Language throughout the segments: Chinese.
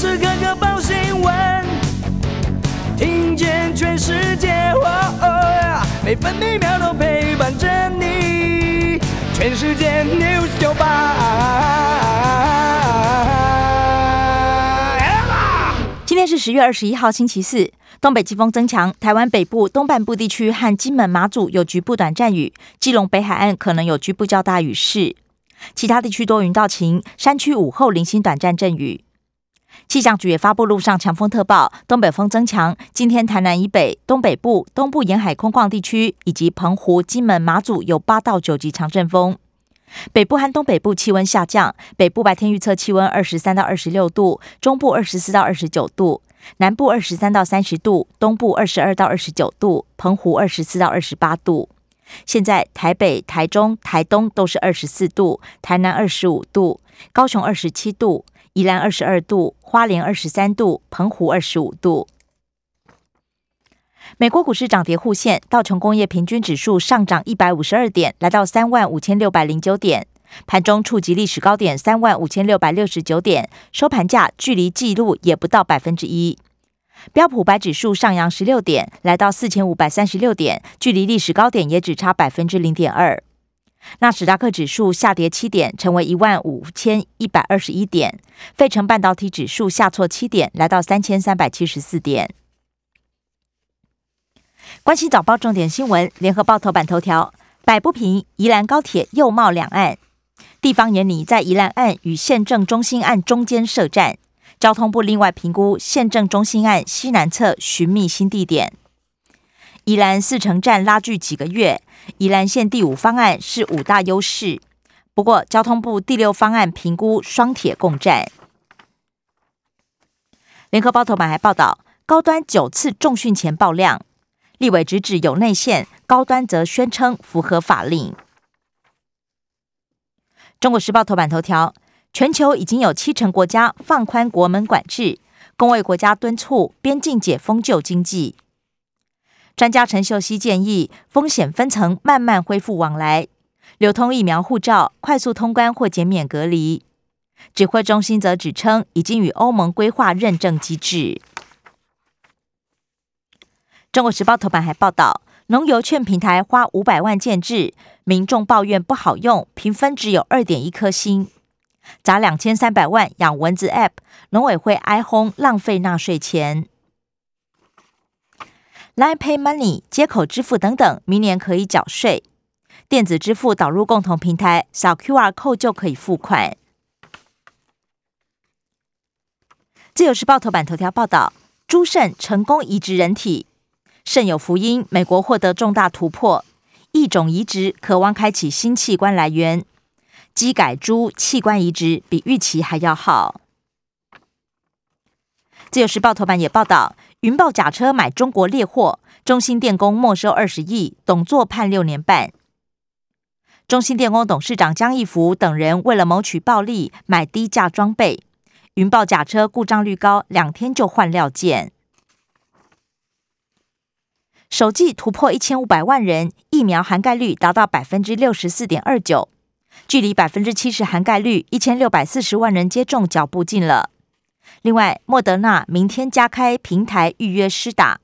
时刻刻报新闻，听见全世界，每分每秒都陪伴着你。全世界 news 九八。今天是十月二十一号，星期四。东北季风增强，台湾北部、东半部地区和金门、马祖有局部短暂雨，基隆北海岸可能有局部较大雨势。其他地区多云到晴，山区午后零星短暂阵雨。气象局也发布路上强风特报，东北风增强。今天台南以北、东北部、东部沿海空旷地区以及澎湖、金门、马祖有八到九级强阵风。北部和东北部气温下降，北部白天预测气温二十三到二十六度，中部二十四到二十九度，南部二十三到三十度，东部二十二到二十九度，澎湖二十四到二十八度。现在台北、台中、台东都是二十四度，台南二十五度，高雄二十七度，宜兰二十二度，花莲二十三度，澎湖二十五度。美国股市涨跌互现，道琼工业平均指数上涨一百五十二点，来到三万五千六百零九点，盘中触及历史高点三万五千六百六十九点，收盘价距离纪录也不到百分之一。标普白指数上扬十六点，来到四千五百三十六点，距离历史高点也只差百分之零点二。纳斯达克指数下跌七点，成为一万五千一百二十一点。费城半导体指数下挫七点，来到三千三百七十四点。关心早报重点新闻，联合报头版头条：摆不平，宜兰高铁又冒两岸，地方眼里在宜兰岸与县政中心岸中间设站。交通部另外评估县政中心岸西南侧寻觅新地点。宜兰四城站拉锯几个月，宜兰县第五方案是五大优势。不过交通部第六方案评估双铁共站。联合报头版还报道，高端九次重训前爆量，立委直指有内线，高端则宣称符合法令。中国时报头版头条。全球已经有七成国家放宽国门管制，工卫国家敦促边境解封救经济。专家陈秀熙建议，风险分层慢慢恢复往来，流通疫苗护照，快速通关或减免隔离。指挥中心则指称，已经与欧盟规划认证机制。中国时报头版还报道，农油券平台花五百万建制，民众抱怨不好用，评分只有二点一颗星。砸两千三百万养蚊子 App，农委会哀轰浪费纳税钱。Line Pay Money 接口支付等等，明年可以缴税。电子支付导入共同平台，扫 QR code 就可以付款。自由时报头版头条报道：朱肾成功移植人体，肾有福音，美国获得重大突破，异种移植渴望开启新器官来源。机改猪器官移植比预期还要好。自由时报头版也报道，云豹假车买中国劣货，中兴电工没收二十亿，董座判六年半。中兴电工董事长江义福等人为了谋取暴利，买低价装备，云豹假车故障率高，两天就换料件。首季突破一千五百万人，疫苗涵盖率达到百分之六十四点二九。距离百分之七十涵盖率一千六百四十万人接种脚步近了。另外，莫德纳明天加开平台预约施打，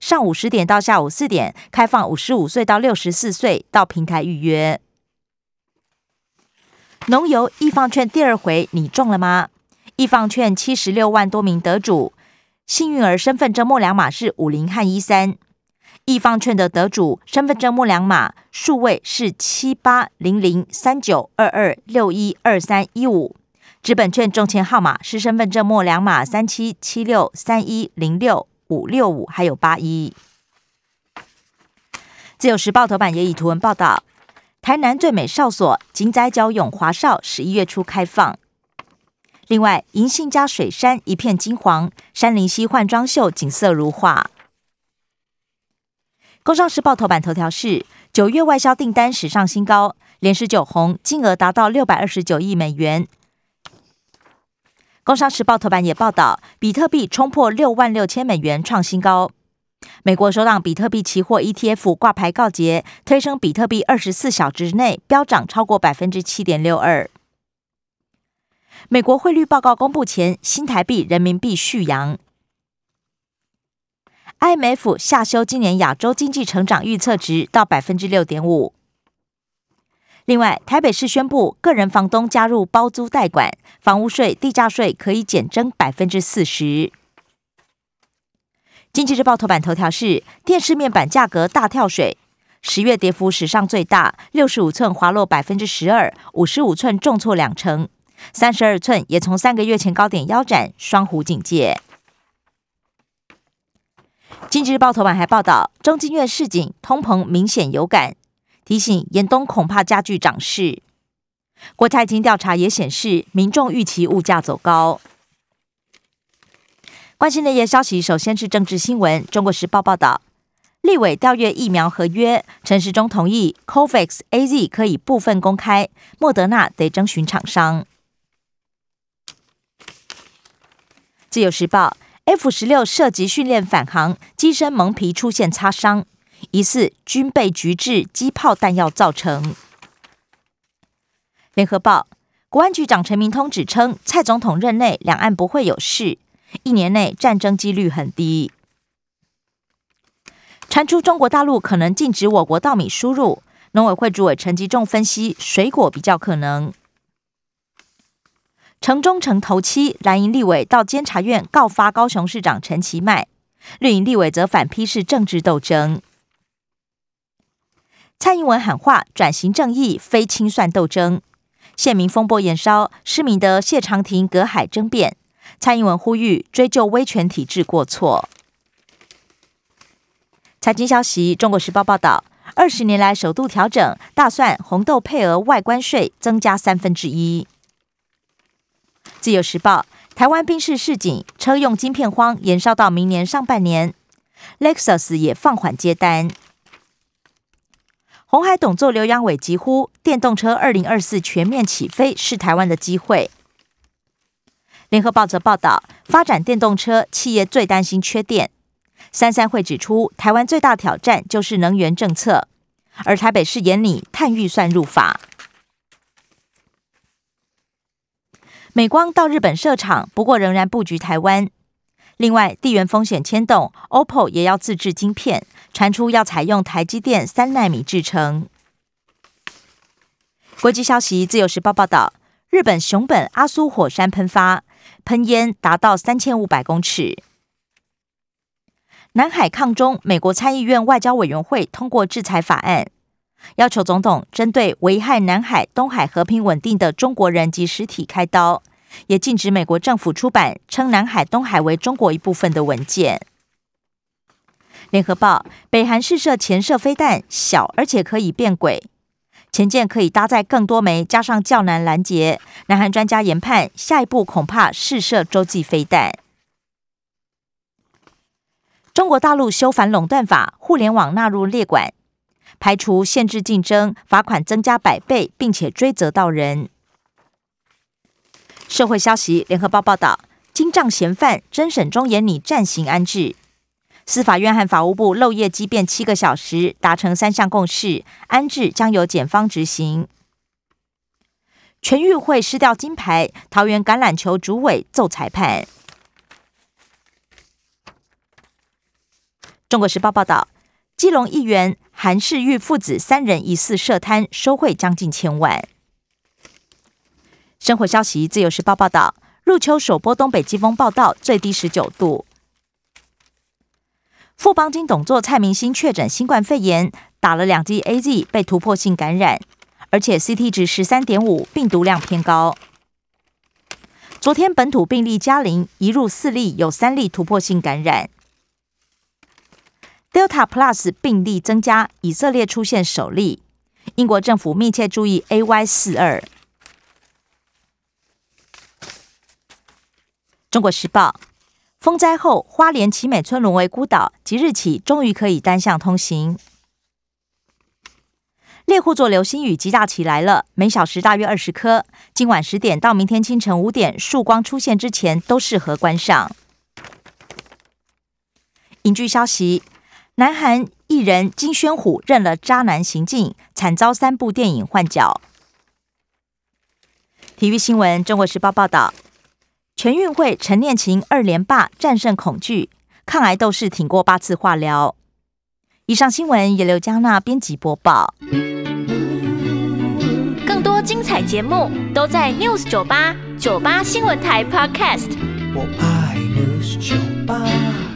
上午十点到下午四点开放五十五岁到六十四岁到平台预约。农油易放券第二回你中了吗？易放券七十六万多名得主，幸运儿身份证末两码是五零和一三。易放券的得主身份证末两码数位是七八零零三九二二六一二三一五，纸本券中签号码是身份证末两码三七七六三一零六五六五，还有八一。自由时报头版也以图文报道，台南最美哨所景仔角永华哨十一月初开放。另外，银杏加水山一片金黄，山林溪换装秀景色如画。工商时报头版头条是九月外销订单史上新高，连十九红，金额达到六百二十九亿美元。工商时报头版也报道，比特币冲破六万六千美元创新高。美国首档比特币期货 ETF 挂牌告捷，推升比特币二十四小时内飙涨超过百分之七点六二。美国汇率报告公布前，新台币、人民币续扬。IMF 下修今年亚洲经济成长预测值到百分之六点五。另外，台北市宣布，个人房东加入包租代管，房屋税、地价税可以减征百分之四十。经济日报头版头条是电视面板价格大跳水，十月跌幅史上最大，六十五寸滑落百分之十二，五十五寸重挫两成，三十二寸也从三个月前高点腰斩，双虎警戒。经济日报头版还报道，中金院市井通膨明显有感，提醒严冬恐怕加剧涨势。国泰金调查也显示，民众预期物价走高。关心内页消息，首先是政治新闻。中国时报报道，立委调阅疫苗合约，陈时中同意，COVAX A Z 可以部分公开，莫德纳得征询厂商。自由时报。F 十六涉及训练返航，机身蒙皮出现擦伤，疑似军备局制机炮弹药造成。联合报国安局长陈明通指称，蔡总统任内两岸不会有事，一年内战争几率很低。传出中国大陆可能禁止我国稻米输入，农委会主委陈吉仲分析，水果比较可能。城中城头七，蓝营立委到监察院告发高雄市长陈其迈，绿营立委则反批是政治斗争。蔡英文喊话转型正义，非清算斗争。县民风波延烧，市民的谢长廷隔海争辩，蔡英文呼吁追究威权体制过错。财经消息，中国时报报道，二十年来首度调整，大蒜红豆配额外关税增加三分之一。自由时报：台湾兵士市井车用晶片荒延烧到明年上半年，Lexus 也放缓接单。红海董座刘扬伟疾呼，电动车二零二四全面起飞是台湾的机会。联合报则报道，发展电动车企业最担心缺电。三三会指出，台湾最大挑战就是能源政策，而台北市眼里碳预算入法。美光到日本设厂，不过仍然布局台湾。另外，地缘风险牵动，OPPO 也要自制晶片，传出要采用台积电三纳米制成。国际消息，自由时报报道，日本熊本阿苏火山喷发，喷烟达到三千五百公尺。南海抗中，美国参议院外交委员会通过制裁法案。要求总统针对危害南海、东海和平稳定的中国人及实体开刀，也禁止美国政府出版称南海、东海为中国一部分的文件。联合报：北韩试射前射飞弹，小而且可以变轨，前舰可以搭载更多枚，加上较难拦截。南韩专家研判，下一步恐怕试射洲际飞弹。中国大陆修反垄断法，互联网纳入列管。排除限制竞争，罚款增加百倍，并且追责到人。社会消息，联合报报道，金账嫌犯侦审中严拟暂行安置。司法院和法务部漏夜激辩七个小时，达成三项共识，安置将由检方执行。全运会失掉金牌，桃园橄榄球主委奏裁判。中国时报报道。基隆议员韩世玉父子三人疑似涉贪收贿将近千万。生活消息，自由时报报道，入秋首波东北季风报道，最低十九度。富邦金董座蔡明星确诊新冠肺炎，打了两剂 A Z 被突破性感染，而且 C T 值十三点五，病毒量偏高。昨天本土病例加零，一入四例，有三例突破性感染。Delta Plus 病例增加，以色列出现首例。英国政府密切注意 AY 四二。中国时报：风灾后，花莲奇美村沦为孤岛，即日起终于可以单向通行。猎户座流星雨极大起来了，每小时大约二十颗。今晚十点到明天清晨五点，曙光出现之前都适合观赏。影剧消息。南韩艺人金宣虎认了渣男行径，惨遭三部电影换角。体育新闻，《中国时报》报道，全运会陈念琴二连霸战胜恐惧，抗癌斗士挺过八次化疗。以上新闻由刘嘉娜编辑播报。更多精彩节目都在 News 九八九八新闻台 Podcast。我爱 News 酒吧。